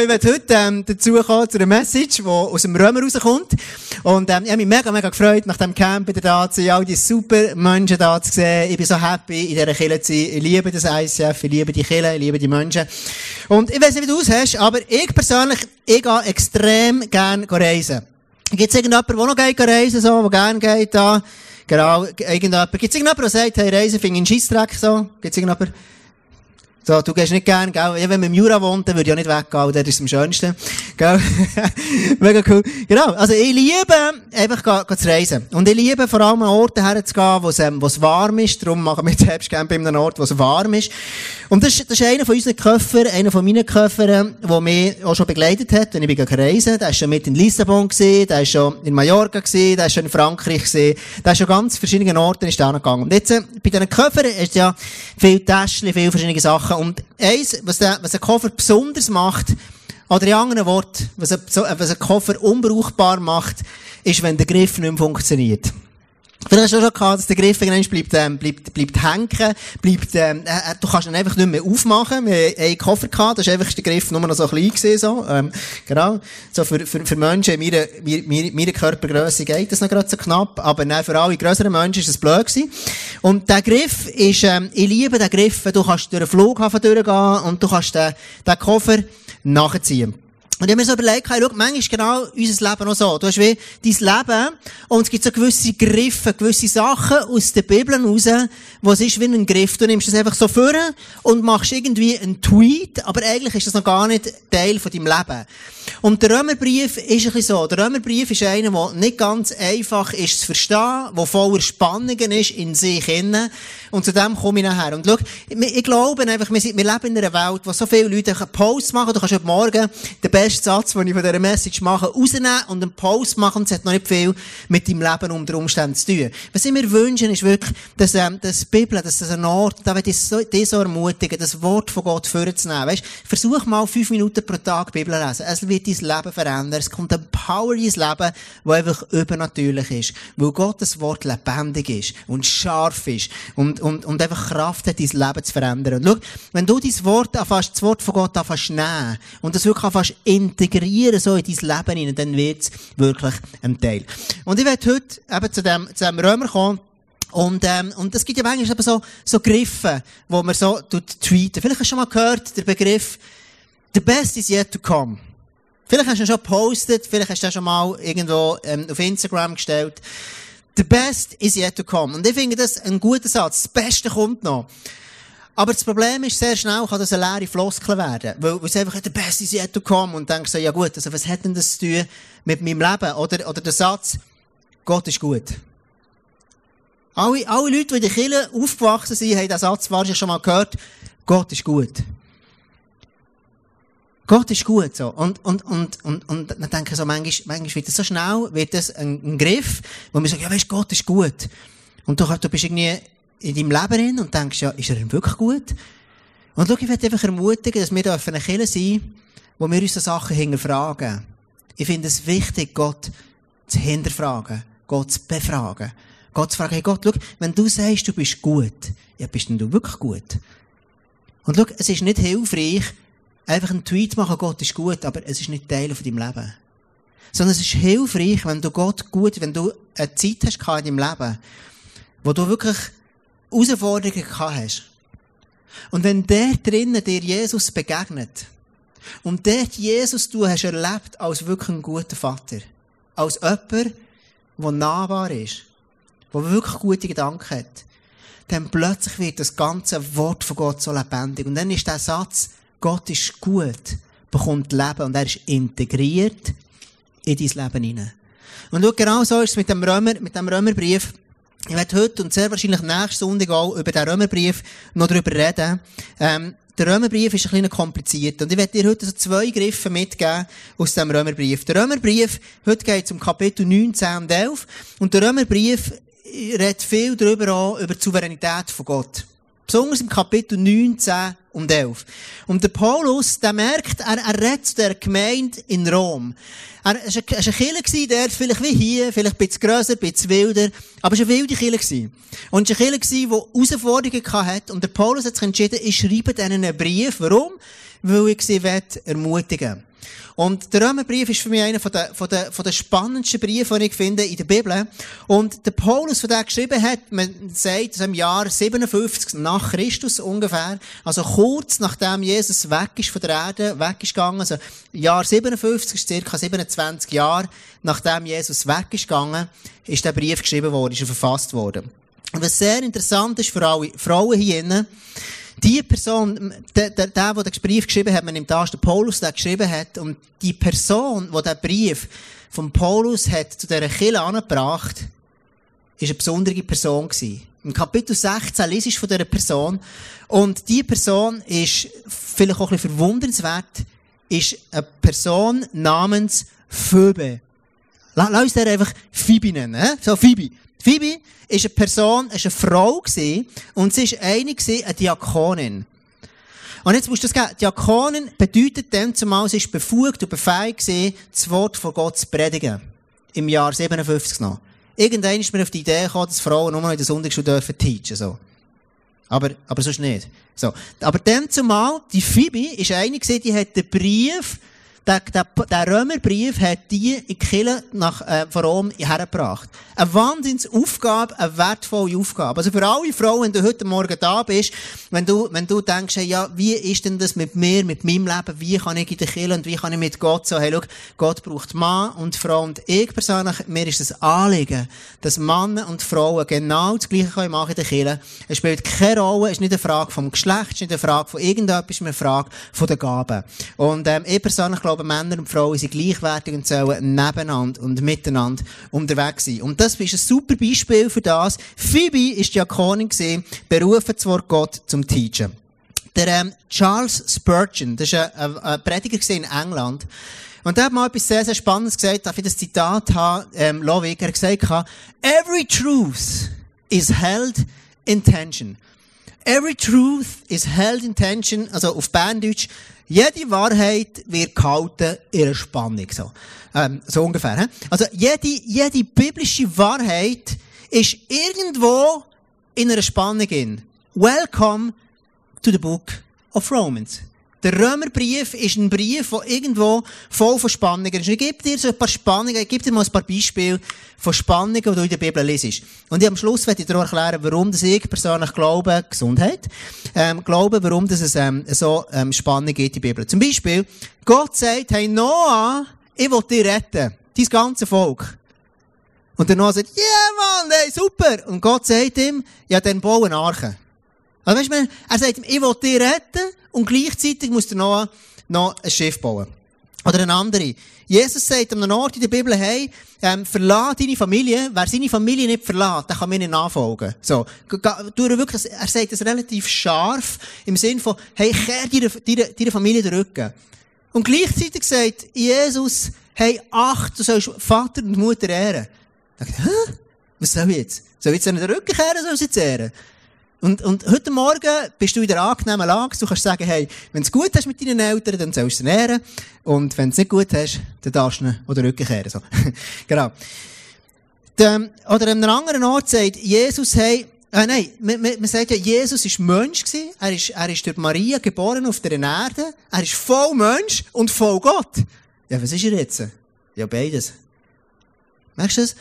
Ich werde heute ähm, dazu kommen, zu einer Message, die aus dem Römer rauskommt. Und ähm, ich habe mich mega, mega gefreut, nach dem Camp wieder da zu sein, all die super Menschen da zu sehen. Ich bin so happy, in dieser Kirche zu sein. Ich liebe das ICF, ich liebe die Kirche, ich liebe die Menschen. Und ich weiß nicht, wie du es hast, aber ich persönlich, ich gehe extrem gerne reisen. Gibt es irgendjemanden, der noch geht reisen, so, der gerne geht da? Genau, irgendjemand. Gibt es irgendjemanden, der sagt, hey, reisen finde ich einen Scheissdreck, so? Gibt es irgendjemanden? So, du gehst nicht gern, gell? Ja, wenn man im Jura wohnt, würde ich auch nicht weggehen, das ist am schönsten. Gell? Mega cool. Genau. Also, ich liebe, einfach, zu reisen. Und ich liebe vor allem an Orte herzugehen, wo es, ähm, warm ist. Darum machen wir jetzt Herbstcamp in einem Ort, wo es warm ist. Und das, das ist einer von unseren Köpfern, einer von meinen Köpfern, der mich auch schon begleitet hat, wenn ich bin reisen. Der ist schon mit in Lissabon gewesen, der ist schon in Mallorca gewesen, der ist schon in Frankreich gewesen, der ist schon ganz verschiedenen Orten ist da gegangen. Und jetzt, äh, bei diesen Köpfern ist ja viel Täschchen, viel verschiedene Sachen. Und eins, was der, was ein Koffer besonders macht, oder in anderen Worten, was ein, was ein Koffer unbrauchbar macht, ist, wenn der Griff nicht mehr funktioniert. Vielleicht hast du schon gehabt, dass der Griff bleibt, ähm, bleibt, bleibt hängen, ähm, äh, du kannst ihn einfach nicht mehr aufmachen. Wir haben einen Koffer gehabt, ist einfach der Griff nur noch so klein so, ähm, genau. So für, für, für Menschen in meiner, meiner, meiner Körpergröße geht das noch gerade so knapp, aber für alle grösseren Menschen ist es blöd gewesen. Und der Griff ist, ähm, ich liebe den Griff, du kannst durch den Flughafen durchgehen und du kannst den, den Koffer nachziehen. Und ich habe mir so überlegt, hey, schau, manchmal ist genau unser Leben auch so. Du hast wie dein Leben und es gibt so gewisse Griffe, gewisse Sachen aus der Bibel raus, wo es ist wie ein Griff. Du nimmst das einfach so vor und machst irgendwie einen Tweet, aber eigentlich ist das noch gar nicht Teil von deinem Leben. Und der Römerbrief ist ein bisschen so. Der Römerbrief ist einer, der nicht ganz einfach ist zu verstehen, der voller Spannungen ist in sich innen. Und zu dem komme ich nachher. Und schau, ich glaube einfach, wir, wir leben in einer Welt, wo so viele Leute einen Post machen. Du kannst heute Morgen den besten Satz, den ich von dieser Message mache, rausnehmen und einen Post machen. Es hat noch nicht viel mit deinem Leben unter Umständen zu tun. Was ich mir wünschen, ist wirklich, dass, ähm, die Bibel, dass das ein Ort, da wird ich so, dich so ermutigen, das Wort von Gott vorzunehmen. Weißt, versuch mal fünf Minuten pro Tag Bibel lesen. Es wird dein Leben verändern. Es kommt ein Power in dein Leben, das einfach übernatürlich ist. Weil Gottes Wort lebendig ist und scharf ist und, und, und einfach Kraft hat, dein Leben zu verändern. Und schau, wenn du dein Wort anfasst, das Wort von Gott anfasst nehmen und das wirklich anfasst integrieren so in dein Leben hinein, dann es wirklich ein Teil. Und ich werde heute eben zu dem, zu dem Römer kommen, und, ähm, und es gibt ja manchmal eben so, so Griffe, wo man so tut. Vielleicht hast du schon mal gehört, der Begriff, the best is yet to come. Vielleicht hast du ihn schon gepostet, vielleicht hast du ihn schon mal irgendwo ähm, auf Instagram gestellt. The best is yet to come. Und ich finde das ein guter Satz. Das Beste kommt noch. Aber das Problem ist, sehr schnell kann das eine leere Floskel werden. Weil, es einfach, the best is yet to come. Und denkst so, ja gut, also was hat denn das zu tun mit meinem Leben? Oder, oder der Satz, Gott ist gut. Alle, alle Leute, die in der Kirche aufgewachsen sind, haben diesen Satz wahrscheinlich schon mal gehört. Gott ist gut. Gott ist gut, so. Und, und, und, und, und dann denke ich so, manchmal, manchmal wird das so schnell, wird das ein, ein Griff, wo man sagt, ja, weißt, Gott ist gut. Und du, du bist irgendwie in deinem Leben drin und denkst, ja, ist er denn wirklich gut? Und schau, ich möchte einfach ermutigen, dass wir da eine Kirche sein, wo wir unsere Sachen hinterfragen. Ich finde es wichtig, Gott zu hinterfragen, Gott zu befragen. Gott zu fragen, hey Gott, schau, wenn du sagst, du bist gut, ja, bist denn du wirklich gut? Und schau, es ist nicht hilfreich, einfach einen Tweet machen, Gott ist gut, aber es ist nicht Teil von deinem Leben. Sondern es ist hilfreich, wenn du Gott gut, wenn du eine Zeit hast in deinem Leben, wo du wirklich Herausforderungen gehabt hast. Und wenn der drinnen dir Jesus begegnet, und dort Jesus du hast erlebt als wirklich ein guter Vater, als jemand, der nahbar ist, der wirklich gute Gedanken hat, dann plötzlich wird das ganze Wort von Gott so lebendig. Und dann ist der Satz, Gott ist gut, bekommt Leben und er ist integriert in dein Leben hinein. Und schau, genau so ist es mit dem Römer, mit dem Römerbrief. Ich werde heute und sehr wahrscheinlich nächsten Sonntag auch über den Römerbrief noch darüber reden. Ähm, der Römerbrief ist ein bisschen kompliziert. Und ich werde dir heute so zwei Griffe mitgeben aus dem Römerbrief. Der Römerbrief, heute geht es um Kapitel 9, 10 und 11. Und der Römerbrief redet viel darüber auch, über die Souveränität von Gott. Besonders im Kapitel 9, 10 und 11. Und der Paulus, der merkt, er, er redet der Gemeinde in Rom. Er war ein, ein Killer, der vielleicht wie hier, vielleicht ein bisschen grösser, ein bisschen wilder, aber es war eine wilde Killer. Und es war ein Killer, der Herausforderungen hatte. Und der Paulus hat sich entschieden, ich schreibe denen einen Brief. Warum? Weil ich sie ermutigen will. Und der Römerbrief ist für mich einer von der, von der, von der spannendsten Briefe, die ich finde in der Bibel. Und der Paulus, der geschrieben hat, man sagt, also im Jahr 57 nach Christus ungefähr, also kurz nachdem Jesus weg ist von der Erde, weg ist gegangen, also Jahr 57 ist circa 27 Jahre, nachdem Jesus weg ist gegangen, ist der Brief geschrieben worden, ist er verfasst worden. Und was sehr interessant ist für alle Frauen hier die Person, der, der, der, der den Brief geschrieben hat, man nimmt an, der Paulus, der geschrieben hat, und die Person, die den Brief von Paulus hat zu dieser Kille angebracht, ist eine besondere Person gewesen. Im Kapitel 16 liest von dieser Person. Und die Person ist vielleicht auch ein bisschen verwundernswert, ist eine Person namens Phoebe. Lass uns der einfach Phoebe nennen. So, Phoebe. Phoebe ist eine Person, ist eine Frau gewesen, und sie ist eine gewesen, eine Diakonin. Und jetzt musst du das geben. Diakonin bedeutet dann zumal, sie ist befugt und befähigt gewesen, das Wort von Gott zu predigen. Im Jahr 57 noch. Irgendwann ist mir auf die Idee gekommen, dass Frauen nur noch in der Sonntagsschule dürfen teachen, so. Aber, aber sonst nicht. So. Aber dann zumal, die Phoebe ist eine gewesen, die hat den Brief der, der, der Römerbrief hat die in die Kirche nach, äh, Rom hergebracht. Eine Wahnsinnsaufgabe, eine wertvolle Aufgabe. Also für alle Frauen, wenn du heute Morgen da bist, wenn du, wenn du denkst, ja, wie ist denn das mit mir, mit meinem Leben, wie kann ich in der Kirche und wie kann ich mit Gott so, hey, schau, Gott braucht Mann und Frau und ich persönlich, mir ist das Anliegen, dass Männer und Frauen genau das Gleiche können in der Kirche. Es spielt keine Rolle, es ist nicht eine Frage vom Geschlecht, es ist nicht eine Frage von irgendetwas, es ist eine Frage von der Gaben. Und, ähm, ich persönlich glaube, glaube, Männer und Frauen sind gleichwertig und sollen nebeneinander und miteinander unterwegs sein. Und das ist ein super Beispiel für das. Phoebe ist Diakonin gewesen, berufen zu Wort Gott zum Teachen. Der ähm, Charles Spurgeon, das ist ein, ein, ein Prediger in England, und der hat mal etwas sehr, sehr Spannendes gesagt, darf ich das Zitat haben, ähm, Lovig, er hat gesagt, every truth is held in tension. Every truth is held in tension, also auf Berndeutsch, jede Wahrheit wird gehalten in einer Spannung, so. Ähm, so ungefähr, he? Also, jede, jede biblische Wahrheit ist irgendwo in einer Spannung in. Welcome to the book of Romans. Der Römerbrief ist ein Brief, der irgendwo voll von Spannungen ist. Ich gebe dir so ein paar Spannungen, ich gebe dir mal ein paar Beispiele von Spannungen, die du in der Bibel liest. Und am Schluss werde ich dir erklären, warum das ich persönlich glaube, Gesundheit, ähm, glaube, warum das es ähm, so ähm, Spannungen gibt in der Bibel. Zum Beispiel, Gott sagt, hey Noah, ich will dich retten. Dein ganzes Volk. Und der Noah sagt, ja yeah, Mann, hey, super. Und Gott sagt ihm, ja, dann bau eine Arche. Also weißt du, er sagt ich will dich retten, und gleichzeitig muss der Noah noch ein Schiff bauen. Oder eine andere. Jesus sagt an einem Ort in der Bibel, hey, ähm, verlass deine Familie. Wer seine Familie nicht verlässt, der kann mir nicht nachfolgen. So. Wirklich, er sagt das relativ scharf, im Sinn von, hey, kehr deiner, deiner, Familie den Rücken. Und gleichzeitig sagt Jesus, hey, acht, du sollst Vater und Mutter ehren. Ich, hä? Was soll ich jetzt? Soll ich jetzt den Rücken kehren, soll ich jetzt ehren? Und, und heute Morgen bist du in der angenehmen Lage. Du kannst sagen, hey, wenn es gut hast mit deinen Eltern, dann sollst du sie nähren. Und wenn es nicht gut hast, dann darfst du ihn oder Rücken kehren. So. genau. Dem, oder an einem anderen Ort sagt Jesus, hey, äh, nein, man, man, man sagt ja, Jesus ist Mensch gewesen. Er ist, er ist durch Maria geboren auf der Erde. Er ist voll Mensch und voll Gott. Ja, was ist er jetzt? Ja, beides. Merkst du das?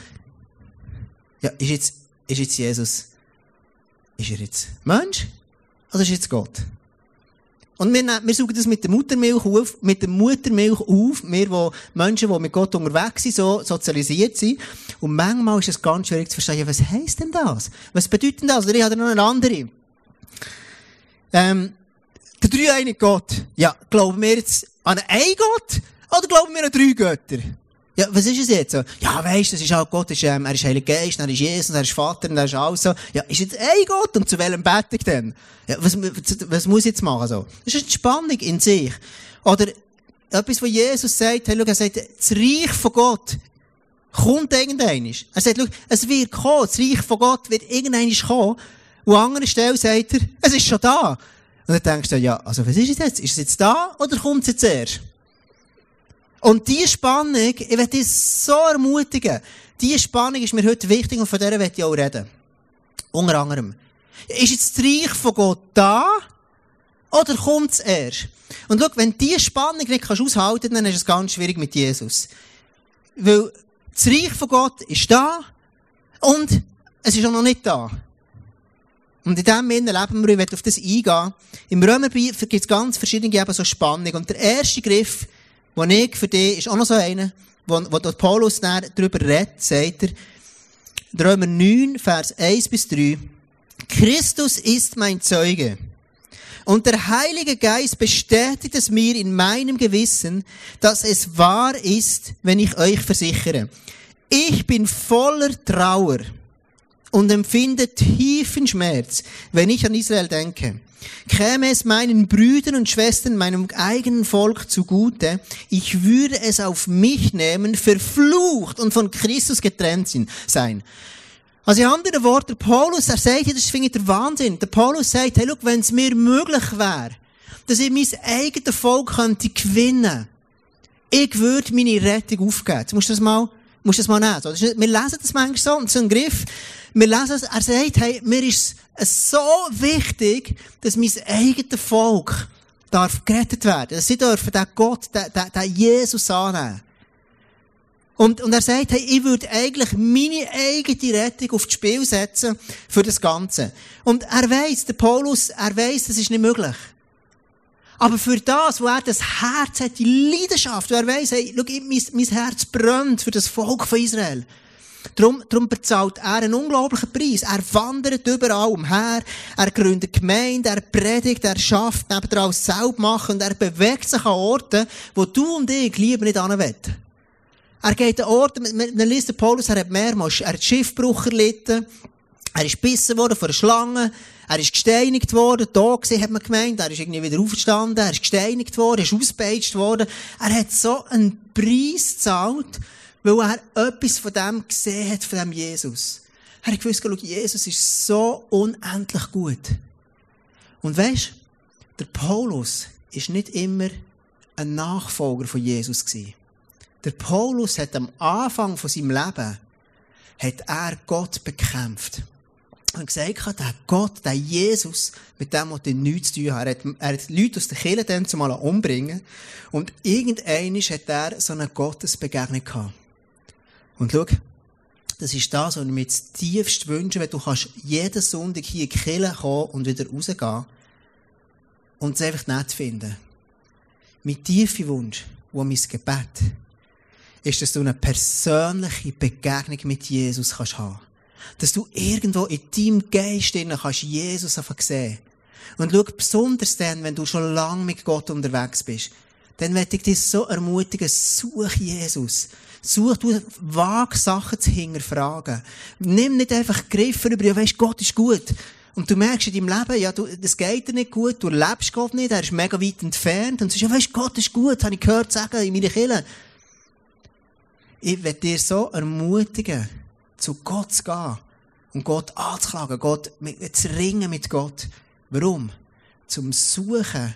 Ja, ist jetzt, ist jetzt Jesus ist er jetzt Mensch oder ist er jetzt Gott? Und wir, wir suchen das mit der Muttermilch auf, mit der Muttermilch auf, wir, die Menschen, die mit Gott unterwegs sind, so sozialisiert sind. Und manchmal ist es ganz schwierig zu verstehen, was heisst denn das? Was bedeutet denn das? Oder ich habe noch eine andere. Ähm, der dreieinige Gott. Ja, glauben wir jetzt an einen Gott? Oder glauben wir an drei Götter? Ja, was ist es jetzt? So, ja, weisst, das ist auch Gott, ist, ähm, er ist Heiliger Geist, er ist Jesus, er ist Vater, er ist alles so. Ja, ist jetzt ein Gott und zu welchem bete ich denn? Ja, was, was muss ich jetzt machen, so? Das ist eine Spannung in sich. Oder, etwas, was Jesus sagt, hey, schau, er sagt, das Reich von Gott kommt irgendwann. Er sagt, schau, es wird kommen, das Reich von Gott wird irgendwann kommen. Und an anderer Stelle sagt er, es ist schon da. Und dann denkst du, ja, also was ist es jetzt? Ist es jetzt da oder kommt es jetzt erst? Und diese Spannung, ich werde dich so ermutigen, diese Spannung ist mir heute wichtig und von der werde ich auch reden. Unter anderem. Ist jetzt das Reich von Gott da? Oder kommt es erst? Und schau, wenn du diese Spannung nicht kannst aushalten dann ist es ganz schwierig mit Jesus. Weil das Reich von Gott ist da und es ist auch noch nicht da. Und in dem Sinne leben wir, ich auf das eingehen. Im Römerbrief gibt es ganz verschiedene eben so Spannungen. Und der erste Griff, den ich für dich, ist auch noch so einer, wo, wo der Paulus darüber redet, sagt er, Römer 9, Vers 1 bis 3, Christus ist mein Zeuge. Und der Heilige Geist bestätigt es mir in meinem Gewissen, dass es wahr ist, wenn ich euch versichere. Ich bin voller Trauer und empfinde tiefen Schmerz, wenn ich an Israel denke. Käme es meinen Brüdern und Schwestern, meinem eigenen Volk zugute, ich würde es auf mich nehmen, verflucht und von Christus getrennt sein. Also in anderen Worten, Paulus, er sagt, das finde ich der Wahnsinn. Der Paulus sagt, hey, look, wenn es mir möglich wäre, dass ich mein eigenes Volk könnte gewinnen, ich würde meine Rettung aufgeben. Jetzt musst du das mal, musst du das mal nehmen. Wir lesen das manchmal so, und so ein Griff, wir lesen es, er sagt, hey, mir ist es so wichtig, dass mein eigenes Volk darf gerettet werden. Dass sie dürfen den Gott, den, den, den Jesus annehmen. Und, und er sagt, hey, ich würde eigentlich meine eigene Rettung aufs Spiel setzen für das Ganze. Und er weiss, der Paulus, er weiss, das ist nicht möglich. Aber für das, wo er das Herz hat, die Leidenschaft, wo er weiss, hey, schau, mein, mein Herz brennt für das Volk von Israel. Darum, darum bezahlt er einen unglaublichen Preis. Er wandert überall umher, er gründet Gemeinde, er predigt, er schafft nebenan alles selbst machen und er bewegt sich an Orten, wo du und ich lieber nicht anwollen. Er geht an Orten, man liest Paulus, er hat mehrmals, er hat Schiffbruch erlitten, er ist gebissen worden von einer Schlange, er ist gesteinigt worden, da gesehen hat man gemeint, er ist irgendwie wieder aufgestanden, er ist gesteinigt worden, er ist ausgepeitscht worden. Er hat so einen Preis gezahlt, weil er etwas von dem gesehen hat, von dem Jesus. Er hat gewusst, Jesus ist so unendlich gut. Und weisst, der Paulus ist nicht immer ein Nachfolger von Jesus gewesen. Der Paulus hat am Anfang von seinem Leben hat er Gott bekämpft. Und gesagt, der Gott, der Jesus, mit dem hat er nichts zu tun. Er hat, er hat Leute aus der Kirche dann zumal umbringen. Und irgendeinmal hat er so eine Gottesbegegnung gehabt. Und schau, das ist das, was ich mir jetzt tiefst wünsche, wenn du kannst jeden Sonntag hier in die Kirche kommen und wieder rausgehen und es einfach nicht finden. Mein tiefer Wunsch, wo mein Gebet, ist, dass du eine persönliche Begegnung mit Jesus kannst haben. Dass du irgendwo in deinem Geist kannst Jesus einfach sehen. Und schau, besonders dann, wenn du schon lange mit Gott unterwegs bist, dann werde ich dich so ermutigen, such Jesus. Such du, wag Sachen zu hinterfragen. Nimm nicht einfach Griffe über, ja, weisst, Gott ist gut. Und du merkst in deinem Leben, ja, du, das geht dir nicht gut, du lebst Gott nicht, er ist mega weit entfernt. Und du sagst, ja, weisst, Gott ist gut, habe ich gehört sagen in meiner Kirche. Ich werde dir so ermutigen, zu Gott zu gehen und Gott anzuklagen, Gott, zu ringen mit Gott. Warum? Zum Suchen,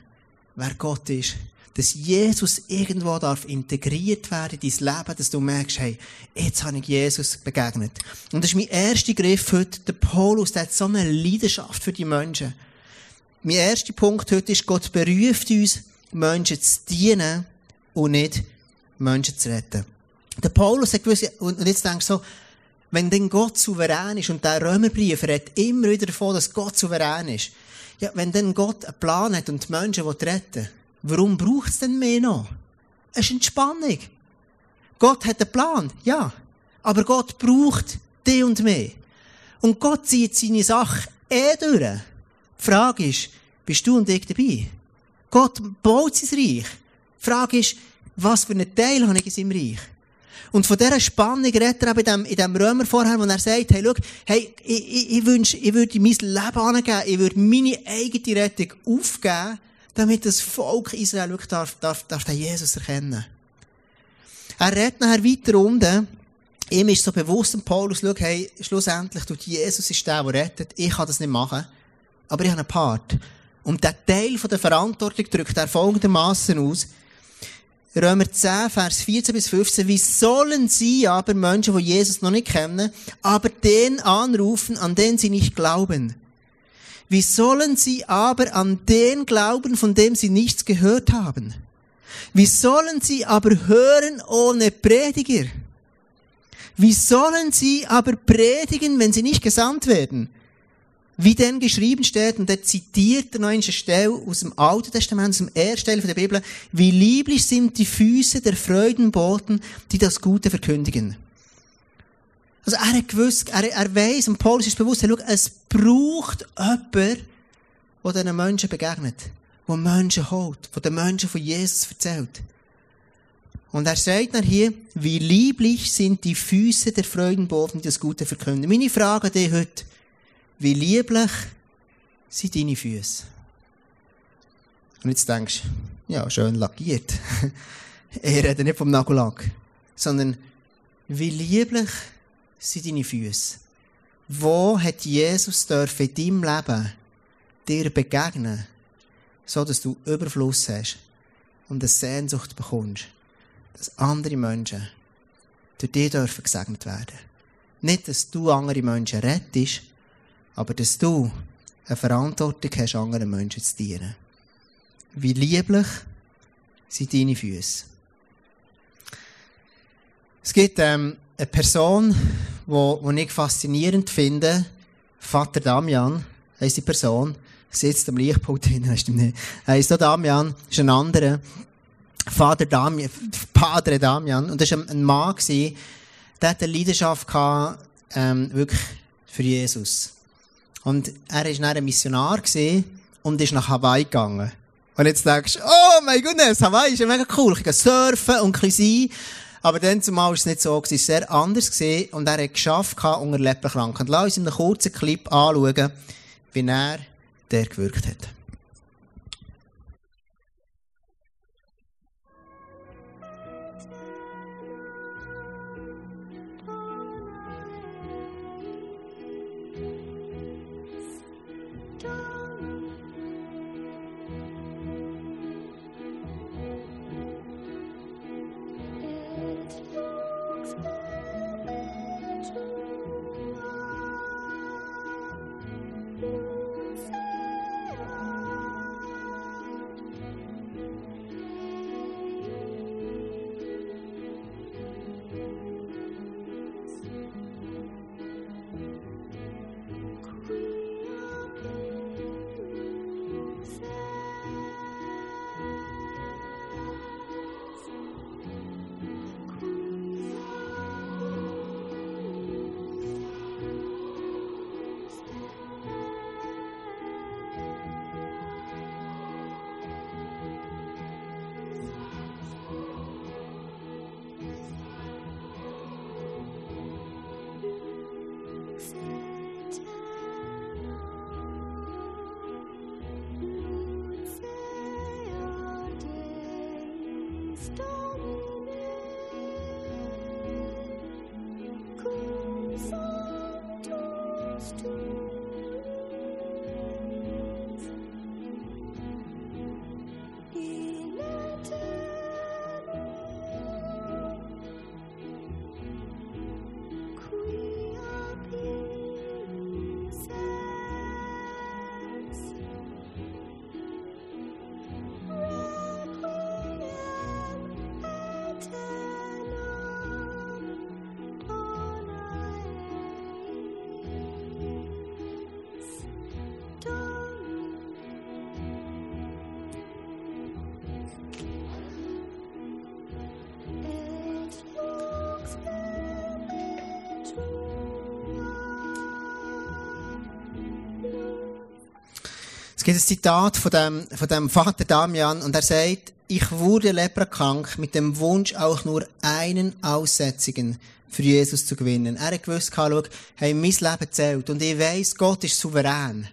wer Gott ist dass Jesus irgendwo darf integriert werden in dein Leben, dass du merkst, hey, jetzt habe ich Jesus begegnet. Und das ist mein erster Griff heute. Der Paulus, der hat so eine Leidenschaft für die Menschen. Mein erster Punkt heute ist, Gott beruft uns, Menschen zu dienen und nicht Menschen zu retten. Der Paulus hat gewusst, und jetzt denkst du so, wenn denn Gott souverän ist, und der Römerbrief redet immer wieder davon, dass Gott souverän ist, ja, wenn denn Gott einen Plan hat und die Menschen retten will, Warum braucht es denn mehr noch? Es ist Entspannung. Gott hat einen Plan, ja. Aber Gott braucht dich und mich. Und Gott zieht seine Sache eh durch. Die Frage ist, bist du und ich dabei? Gott baut sein Reich. Die Frage ist, was für einen Teil habe ich in seinem Reich? Und von dieser Spannung redet er in dem, in dem Römer vorher, wo er sagt, hey, schau, hey, ich, ich, ich wünsche, ich würde mein Leben angeben, ich würde meine eigene Rettung aufgeben, damit das Volk Israel wirklich darf, darf, darf den Jesus erkennen. Er redet nachher weiter unten. Ihm ist so bewusst, und Paulus, schau, hey, schlussendlich, tut Jesus ist der, der rettet. Ich kann das nicht machen. Aber ich habe einen Part. Und der Teil von der Verantwortung drückt er folgendermaßen aus. Römer 10, Vers 14 bis 15. Wie sollen sie aber Menschen, die Jesus noch nicht kennen, aber den anrufen, an den sie nicht glauben? Wie sollen sie aber an den glauben, von dem sie nichts gehört haben? Wie sollen sie aber hören ohne Prediger? Wie sollen sie aber predigen, wenn sie nicht gesandt werden? Wie denn geschrieben steht, und er zitiert noch eine Stelle aus dem Alten Testament, aus dem ersten Teil der Bibel, wie lieblich sind die Füße der Freudenboten, die das Gute verkündigen. Also er hat gewusst, er, er weiss, und Paulus ist bewusst, schau, es braucht jemanden, der diesen Menschen begegnet, der Menschen holt, der den Menschen von Jesus erzählt. Und er sagt dann hier, wie lieblich sind die Füße der Freudenboten, die das Gute verkünden. Meine Frage an dich heute, wie lieblich sind deine Füße? Und jetzt denkst du, ja, schön lackiert. er redet nicht vom Nagellack, sondern wie lieblich sind deine Füße? Wo hat Jesus dürfen in deinem Leben dir begegnen, so dass du Überfluss hast und eine Sehnsucht bekommst? dass andere Menschen durch dich dürfen gesegnet werden. Nicht, dass du andere Menschen rettest, aber dass du eine Verantwortung hast, anderen Menschen zu dienen. Wie lieblich sind deine Füße. Es gibt ähm, eine Person, die ich faszinierend finde, Vater Damian, heisst die Person, sitzt am Lichtpult drin, stimmt nicht. Heisst auch Damian, ist ein anderer. Vater Damian, Padre Damian. Und das war ein Mann, der hatte eine Leidenschaft gehabt, ähm, wirklich für Jesus. Und er war dann ein Missionar und ist nach Hawaii gegangen. Und jetzt denkst du, oh mein Gott, Hawaii ist ja mega cool. Ich kann surfen und ein bisschen sein. Aber dann zumal war es nicht so, es war sehr anders gewesen, und er hat geschafft unter Leprakranken. Lass uns in einem kurzen Clip anschauen, wie er der gewirkt hat. Es gibt ein Zitat von dem, von dem Vater Damian und er sagt, ich wurde leprakrank mit dem Wunsch, auch nur einen Aussätzigen für Jesus zu gewinnen. Er hat gewusst, schau, hey, mein Leben zählt und ich weiss, Gott ist souverän.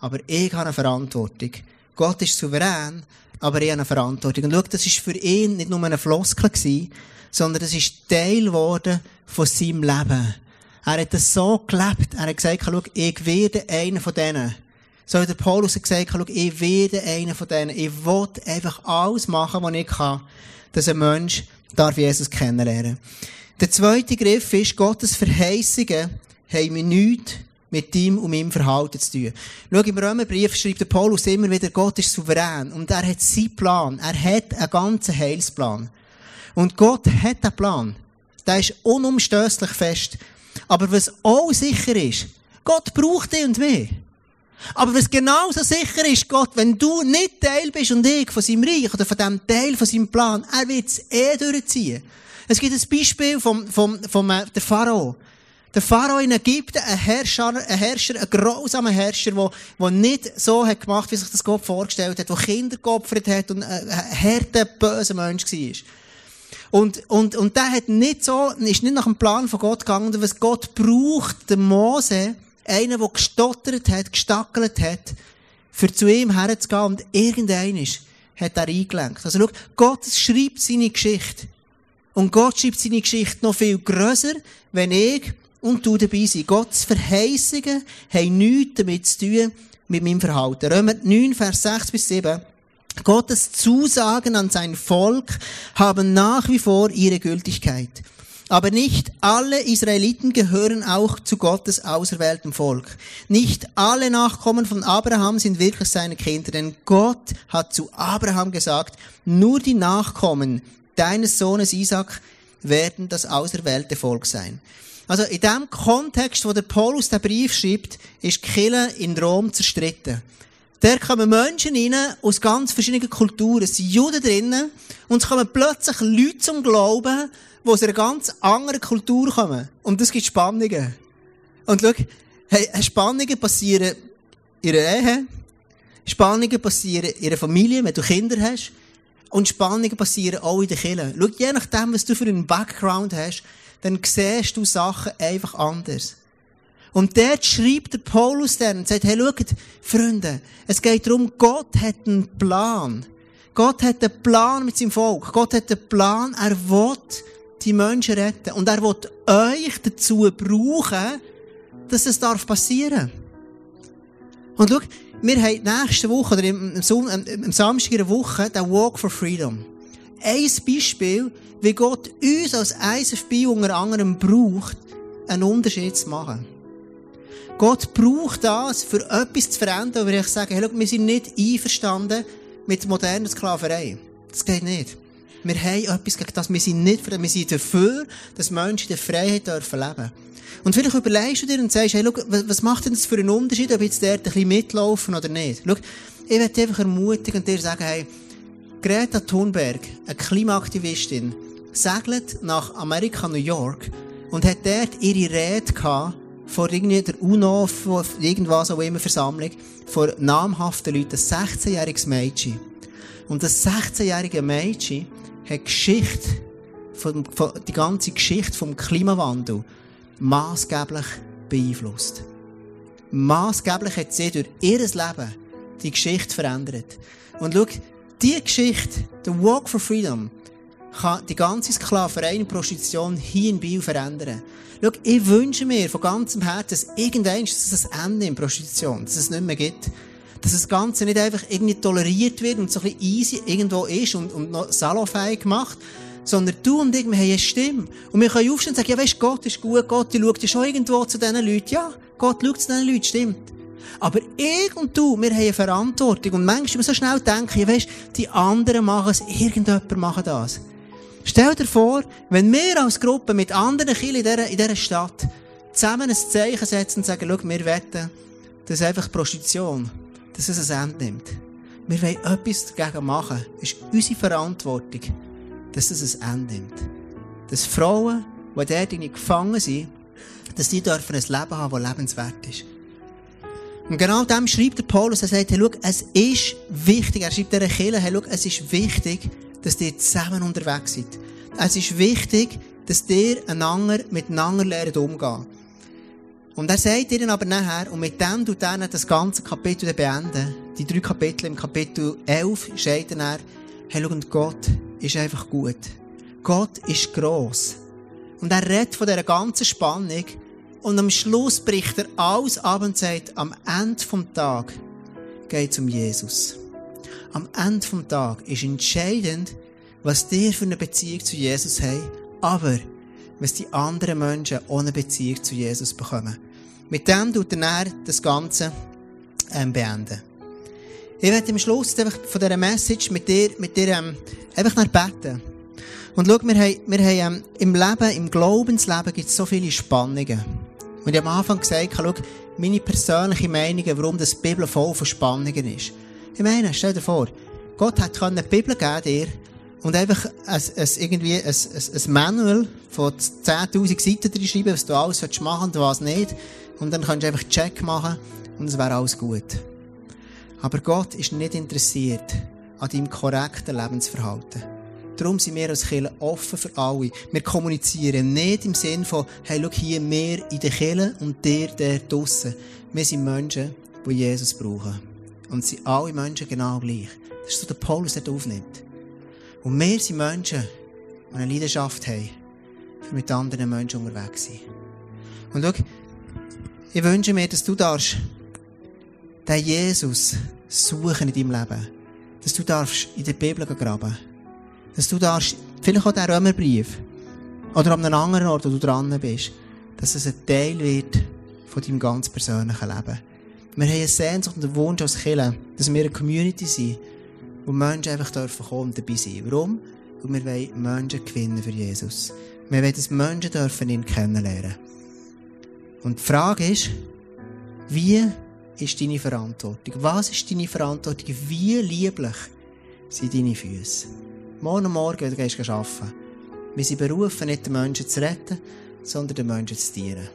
Aber ich habe eine Verantwortung. Gott ist souverän, aber ich habe eine Verantwortung. Und schau, das ist für ihn nicht nur eine Floskel gewesen, sondern das ist Teil geworden von seinem Leben. Er hat es so gelebt. Er hat gesagt, schau, ich werde einer von denen, so hat der Paulus gesagt, schau, ich werde einer von denen. Ich will einfach alles machen, was ich kann, dass ein Mensch darf Jesus kennenlernen. Der zweite Griff ist, Gottes Verheißungen haben mir nichts mit ihm und meinem Verhalten zu tun. Schau, im Römerbrief schreibt der Paulus immer wieder, Gott ist souverän und er hat seinen Plan. Er hat einen ganzen Heilsplan. Und Gott hat einen Plan. Der ist unumstößlich fest. Aber was auch sicher ist, Gott braucht dich und mich. Aber was genauso sicher ist, Gott, wenn du nicht Teil bist und ich von seinem Reich oder von dem Teil von seinem Plan, er wird es eh durchziehen. Es gibt ein Beispiel vom, vom, vom, äh, der Pharao. Der Pharao in Ägypten, ein Herrscher, ein Herrscher, ein grausamer Herrscher, der, der nicht so hat gemacht, wie sich das Gott vorgestellt hat, der Kinder geopfert hat und ein harter, böser Mensch war. Und, und, und der hat nicht so, ist nicht nach dem Plan von Gott gegangen, was Gott braucht, der Mose, einer, der gestottert hat, gestackelt hat, für zu ihm herzugehen und irgendeiner hat er eingelenkt. Also schau, Gott schreibt seine Geschichte. Und Gott schreibt seine Geschichte noch viel grösser, wenn ich und du dabei sind. Gottes Verheißungen haben nichts damit zu tun mit meinem Verhalten. Römer 9, Vers 6 bis 7. Gottes Zusagen an sein Volk haben nach wie vor ihre Gültigkeit. Aber nicht alle Israeliten gehören auch zu Gottes auserwähltem Volk. Nicht alle Nachkommen von Abraham sind wirklich seine Kinder, denn Gott hat zu Abraham gesagt, nur die Nachkommen deines Sohnes Isaac werden das auserwählte Volk sein. Also in dem Kontext, wo der Paulus den Brief schreibt, ist Kirche in Rom zerstritten. Da kommen Menschen rein aus ganz verschiedenen Kulturen. Es sind Juden drinnen. Und es kommen plötzlich Leute zum Glauben, die aus einer ganz anderen Kultur kommen. Und das gibt Spannungen. Und schau, hey, Spannungen passieren in der Ehe. Spannungen passieren in der Familie, wenn du Kinder hast. Und Spannungen passieren auch in der Kirche. Schau, je nachdem, was du für einen Background hast, dann siehst du Sachen einfach anders. Und dort schreibt der Paulus dann und sagt, hey, schaut, Freunde, es geht darum, Gott hat einen Plan. Gott hat einen Plan mit seinem Volk. Gott hat einen Plan, er will die Menschen retten. Und er will euch dazu brauchen, dass es darf passieren. Und schau, wir haben nächste Woche oder im, im, im Samstag in der Woche den Walk for Freedom. Ein Beispiel, wie Gott uns als ISFB unter anderem braucht, einen Unterschied zu machen. Gott braucht das, für etwas zu verändern, wo ich sage, hey, wir sind nicht einverstanden mit moderner Sklaverei. Das geht nicht. Wir haben etwas gegen das. Wir sind nicht für, wir sind dafür, dass Menschen in der Freiheit dürfen leben. Und vielleicht überlegst du dir und sagst, hey, schau, was macht denn das für einen Unterschied, ob jetzt dort ein bisschen mitlaufen oder nicht? Schau, ich werde einfach ermutigen und dir sagen, hey, Greta Thunberg, eine Klimaaktivistin, segelt nach Amerika, New York und hat dort ihre Rede gehabt vor irgendwie der UNO, vor irgendwas auch immer Versammlung, vor namhaften Leuten, ein 16-jähriges Mädchen. Und das 16-jährige Mädchen hat Geschichte, von, die ganze Geschichte vom Klimawandel maßgeblich beeinflusst. Maßgeblich hat sie durch ihr Leben die Geschichte verändert. Und schau, die Geschichte, der Walk for Freedom, kann die ganze Sklaverei und Prostitution hier in Biel verändern. Schau, ich wünsche mir von ganzem Herzen, dass irgendwann dass es ein Ende in Prostitution, dass es nicht mehr gibt. Dass das Ganze nicht einfach irgendwie toleriert wird und so ein bisschen easy irgendwo ist und, und noch salonfähig gemacht, sondern du und ich, wir haben eine Stimme. Und wir können aufstehen und sagen, ja weisst, Gott ist gut, Gott, schaut ja schon irgendwo zu diesen Leuten. Ja, Gott schaut zu diesen Leuten, stimmt. Aber ich und du, wir haben eine Verantwortung. Und manchmal so schnell denken, ja weisst, die anderen machen es, irgendjemand macht das. Stell dir vor, wenn wir als Gruppe mit anderen Kindern in dieser, Stadt zusammen ein Zeichen setzen und sagen, schau, wir wetten, dass einfach Prostitution, dass es ein Ende nimmt. Wir wollen etwas dagegen machen. Es ist unsere Verantwortung, dass es ein Ende nimmt. Dass Frauen, die dort gefangen sind, dass die dürfen ein Leben haben, das lebenswert ist. Und genau dem schreibt der Paulus, er sagt, hey, schau, es ist wichtig, er schreibt dieser Kirche, hey, schau, es ist wichtig, dass ihr zusammen unterwegs seid. Es ist wichtig, dass ihr einander miteinander lernt umgehen. Und er sagt ihnen aber nachher, und mit dem du dann das ganze Kapitel beenden, die drei Kapitel im Kapitel 11, steht dann er, hey, schau, Gott ist einfach gut. Gott ist gross. Und er redet von dieser ganzen Spannung, und am Schluss bricht er alles ab und sagt, am Ende vom Tag geht es um Jesus. Am Ende vom Tag ist entscheidend, was dir für eine Beziehung zu Jesus haben, aber was die anderen Menschen ohne Beziehung zu Jesus bekommen. Mit dem tut er das Ganze ähm, beenden. Ich werde am Schluss von dieser Message mit dir, mit dir ähm, einfach nach beten. Und schau, wir haben, wir haben ähm, im Leben, im Glaubensleben gibt es so viele Spannungen. Und ich habe am Anfang gesagt, schau, meine persönliche Meinung, warum das Bibel voll von Spannungen ist. Ich meine, stell dir vor, Gott hat eine Bibel gegeben dir und einfach ein, ein, irgendwie ein, ein, ein Manual von 10.000 Seiten drin schreiben, was du alles machen und was nicht. Und dann kannst du einfach Check machen und es wäre alles gut. Aber Gott ist nicht interessiert an deinem korrekten Lebensverhalten. Darum sind wir als Kirche offen für alle. Wir kommunizieren nicht im Sinn von, hey, schau hier, wir in der Kirche und dir der draussen. Wir sind Menschen, die Jesus brauchen. Und sind alle Menschen genau gleich. Das ist so der Paulus, der aufnimmt. Und wir sind Menschen, die eine Leidenschaft haben, für mit anderen Menschen unterwegs sein. Und schau, ich wünsche mir, dass du darfst den Jesus suchen in deinem Leben. Dass du darfst in der Bibel graben. Dass du darfst, vielleicht auch den Römerbrief, oder an einem anderen Ort, wo du dran bist, dass es ein Teil wird von deinem ganz persönlichen Leben. Wir haben eine Sehnsucht und einen Wunsch als Kirche, dass wir eine Community sind, wo Menschen einfach kommen und dabei sein. Warum? Weil wir wollen Menschen gewinnen für Jesus. Wir wollen, dass Menschen dürfen ihn kennenlernen. Und die Frage ist, wie ist deine Verantwortung? Was ist deine Verantwortung? Wie lieblich sind deine Füße? Morgen und morgen gehst du arbeiten. Wir sind berufen, nicht den Menschen zu retten, sondern den Menschen zu dienen.